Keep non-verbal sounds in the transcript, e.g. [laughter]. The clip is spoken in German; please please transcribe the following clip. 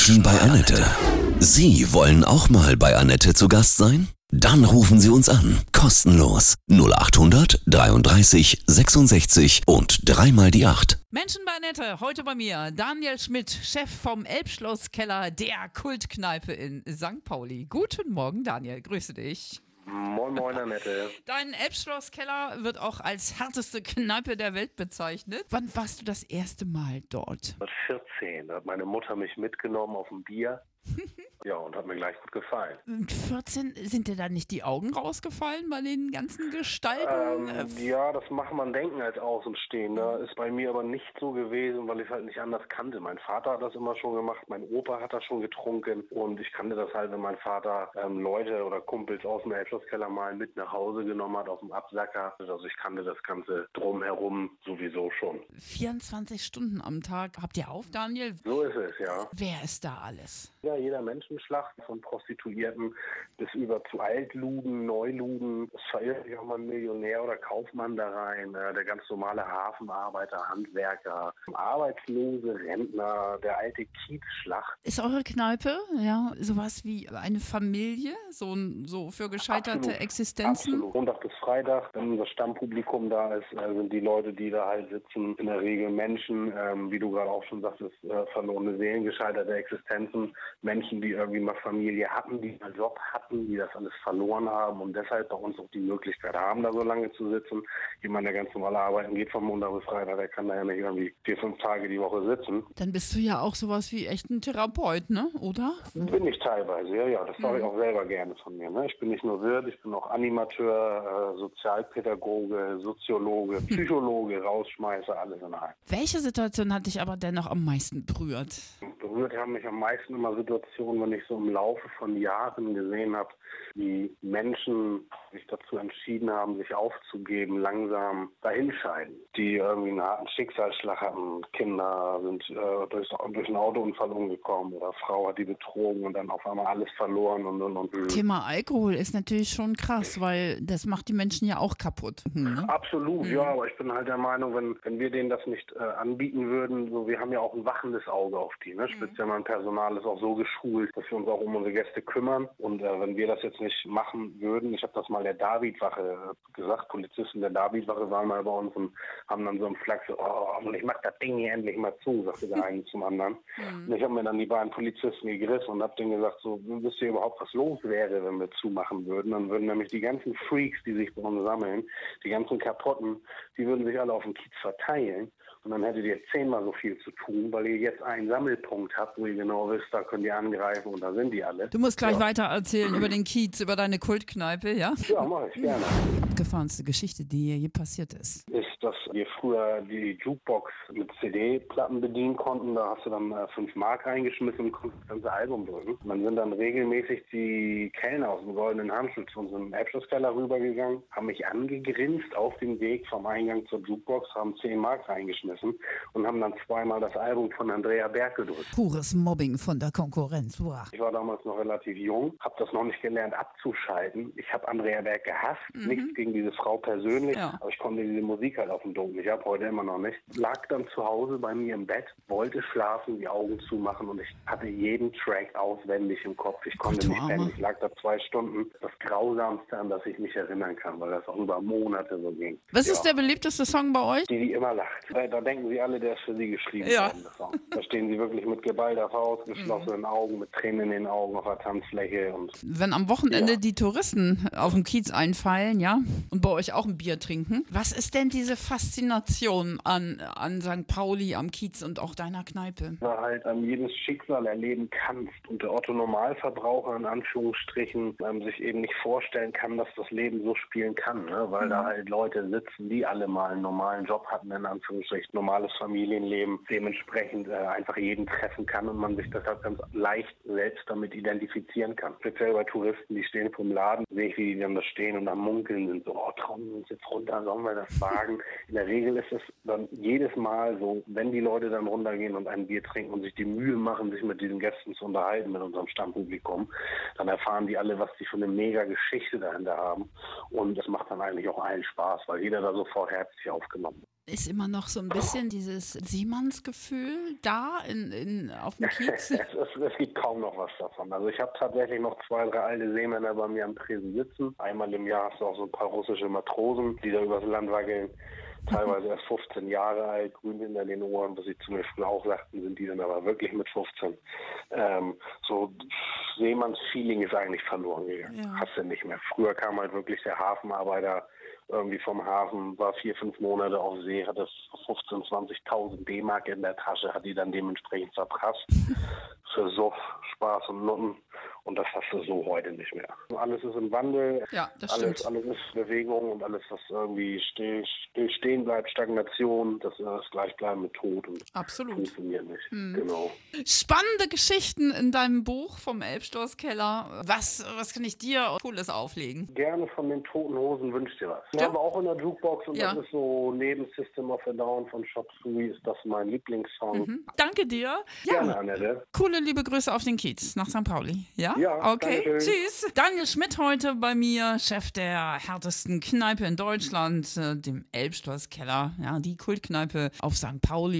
Menschen bei Annette. Sie wollen auch mal bei Annette zu Gast sein? Dann rufen Sie uns an. Kostenlos. 0800 33 66 und dreimal die 8. Menschen bei Annette, heute bei mir Daniel Schmidt, Chef vom Elbschlosskeller der Kultkneipe in St. Pauli. Guten Morgen, Daniel, grüße dich. Moin, moin, Annette. [laughs] Dein Elbschlosskeller wird auch als härteste Kneipe der Welt bezeichnet. Wann warst du das erste Mal dort? Mit 14 da hat meine Mutter mich mitgenommen auf ein Bier. [laughs] ja, und hat mir gleich gut gefallen. Mit 14 sind dir da nicht die Augen rausgefallen bei den ganzen Gestalten? Ähm, Äh, ja, das macht man denken als Außenstehender. Mhm. Ist bei mir aber nicht so gewesen, weil ich es halt nicht anders kannte. Mein Vater hat das immer schon gemacht, mein Opa hat das schon getrunken und ich kannte das halt, wenn mein Vater ähm, Leute oder Kumpels aus dem Elbschlosskeller mal mit nach Hause genommen hat auf dem Absacker. Also ich kannte das Ganze drumherum sowieso schon. 24 Stunden am Tag. Habt ihr auf, Daniel? So ist es, ja. Wer ist da alles? Ja, jeder Menschenschlag von Prostituierten bis über zu Altluden, Neuluden. Es verirrt sich auch mal ein Millionär oder Kaufmann da rein, äh, der ganz normale Hafenarbeiter, Handwerker, Arbeitslose, Rentner, der alte Kiezschlacht. Ist eure Kneipe, ja, sowas wie eine Familie, so, ein- so für gescheiterte Absolut. Existenzen? Absolut. Montag bis Freitag, wenn unser Stammpublikum da ist, äh, sind die Leute, die da halt sitzen, in der Regel Menschen, ähm, wie du gerade auch schon sagtest, äh, verlorene Seelen, gescheiterte Existenzen, Menschen, die irgendwie mal Familie hatten, die einen Job hatten, die das alles verloren haben und deshalb bei uns auch die Möglichkeit haben, da so lange zu sitzen. Jemand, der ganz normal arbeiten geht von Montag bis Freitag, der kann da ja nicht irgendwie vier, fünf Tage die Woche sitzen. Dann bist du ja auch sowas wie echt ein Therapeut, ne? Oder? Bin ich teilweise, ja, ja. Das sage ich Mhm. auch selber gerne von mir. Ne? Ich bin nicht nur Wirt, ich bin auch Animateur, äh, Sozialpädagoge, Soziologe, Psychologe, Rausschmeißer, alles in einem. Welche Situation hat dich aber dennoch am meisten berührt? Berührt haben mich am meisten immer Situationen, wenn ich so im Laufe von Jahren gesehen habe, wie Menschen sich dazu entschieden haben, sich aufzugeben, langsam dahinscheiden. Die irgendwie einen harten Schicksalsschlag hatten, Kinder sind äh, durch, durch einen Autounfall umgekommen oder Frau hat die betrogen und dann auf einmal alles verloren und und und. Thema Alkohol ist natürlich schon krass, weil das macht die Menschen ja auch kaputt. Hm, ne? Absolut, ja, aber ich bin halt der Meinung, wenn, wenn wir denen das nicht äh, anbieten würden, so wir haben ja auch ein wachendes Auge auf die. Ne? Speziell mein Personal ist auch so geschult, dass wir uns auch um unsere Gäste kümmern. Und äh, wenn wir das jetzt nicht machen würden, ich habe das mal der Davidwache gesagt, Polizisten der Davidwache waren mal bei uns und haben dann so einen Flachs, so, oh, und ich mach das Ding hier endlich mal zu, sagte der [laughs] eine zum anderen. Und ich habe mir dann die beiden Polizisten gegriffen und habe denen gesagt, so, wisst ihr überhaupt, was los wäre, wenn wir zumachen würden? Dann würden nämlich die ganzen Freaks, die sich bei uns sammeln, die ganzen Kapotten, die würden sich alle auf den Kiez verteilen. Und dann hättet ihr zehnmal so viel zu tun, weil ihr jetzt einen Sammelpunkt habt, wo ihr genau wisst, da könnt ihr angreifen und da sind die alle. Du musst gleich ja. weiter erzählen über den Kiez, über deine Kultkneipe, ja? Ja, mache ich gerne. Abgefahrenste Geschichte, die je passiert ist. ist, dass wir früher die Jukebox mit CD-Platten bedienen konnten. Da hast du dann äh, 5 Mark reingeschmissen und konntest das ganze Album drücken. Dann sind dann regelmäßig die Kellner aus dem Goldenen Handschuh zu unserem Abschlusskeller rübergegangen, haben mich angegrinst auf dem Weg vom Eingang zur Jukebox, haben 10 Mark reingeschmissen und haben dann zweimal das Album von Andrea Berg gedrückt. Pures Mobbing von der Konkurrenz. Boah. Ich war damals noch relativ jung, habe das noch nicht gelernt abzuschalten. Ich habe Andrea Berg gehasst, nichts gegen diese Frau persönlich, Ja. aber ich konnte diese Musik halt auf dem Dunkeln. Ich habe heute immer noch nicht. Lag dann zu Hause bei mir im Bett, wollte schlafen, die Augen zumachen und ich hatte jeden Track auswendig im Kopf. Ich konnte nicht pennen. Ich lag da zwei Stunden. Das Grausamste, an das ich mich erinnern kann, weil das auch über Monate so ging. Was Ja. ist der beliebteste Song bei euch? Die, die immer lacht. Da, da denken sie alle, der ist für sie geschrieben Ja. worden. Da stehen sie wirklich mit geballter Faust, geschlossenen Augen, mit Tränen in den Augen auf der Tanzfläche und Wenn am Wochenende Ja. die Touristen auf dem Kiez einfallen, ja, und bei euch auch ein Bier trinken, was ist denn diese Faszination an, an St. Pauli, am Kiez und auch deiner Kneipe? da halt ähm, jedes Schicksal erleben kannst und der Otto Normalverbraucher in Anführungsstrichen ähm, sich eben nicht vorstellen kann, dass das Leben so spielen kann, ne? weil da halt Leute sitzen, die alle mal einen normalen Job hatten, in Anführungsstrichen normales Familienleben, dementsprechend äh, einfach jeden treffen kann und man sich deshalb ganz leicht selbst damit identifizieren kann. Speziell bei Touristen, die stehen vom Laden, sehe ich, wie die dann da stehen und am Munkeln sind, so, oh, trauen wir uns jetzt runter, sollen wir das wagen? [laughs] In der Regel ist es dann jedes Mal so, wenn die Leute dann runtergehen und ein Bier trinken und sich die Mühe machen, sich mit diesen Gästen zu unterhalten, mit unserem Stammpublikum, dann erfahren die alle, was die für eine mega Geschichte dahinter haben. Und das macht dann eigentlich auch allen Spaß, weil jeder da sofort herzlich aufgenommen wird. Ist immer noch so ein bisschen dieses Seemannsgefühl da in, in, auf dem Kiez? [laughs] es, es, es, gibt kaum noch was davon. Also ich habe tatsächlich noch zwei, drei alte Seemänner bei mir am Tresen sitzen. Einmal im Jahr hast du auch so ein paar russische Matrosen, die da übers Land wackeln teilweise [laughs] erst 15 Jahre alt, grün hinter den Ohren, was sie zu mir früher auch sagten, sind die dann aber wirklich mit 15. Ähm, so Seemanns-Feeling ist eigentlich verloren gegangen. Ja. Hast du nicht mehr. Früher kam halt wirklich der Hafenarbeiter irgendwie vom Hafen, war vier, fünf Monate auf See, hatte 15.000, 20.000 D-Mark in der Tasche, hat die dann dementsprechend verprasst [laughs] für Soff, Spaß und Nutten. Und das hast du so heute nicht mehr. Alles ist im Wandel, ja, das alles, stimmt. alles ist Bewegung und alles, was irgendwie still, still stehen bleibt, Stagnation, das ist das Gleichbleiben mit Tod und Absolut. funktioniert nicht. Hm. Genau. Spannende Geschichten in deinem Buch vom Elbstoßkeller. Was, was kann ich dir Cooles auflegen? Gerne von den Toten Hosen wünscht dir was. Ich habe auch in der Jukebox und ja. das ist so neben System of a Down von Shop Suey ist das mein Lieblingssong. Mhm. Danke dir. Gerne, ja. Annette. Coole liebe Grüße auf den Kiez nach St. Pauli. Ja? Ja. Okay. Tschüss. Daniel Schmidt heute bei mir, Chef der härtesten Kneipe in Deutschland, äh, dem Elbstoßkeller. Ja, die Kultkneipe auf St. Pauli.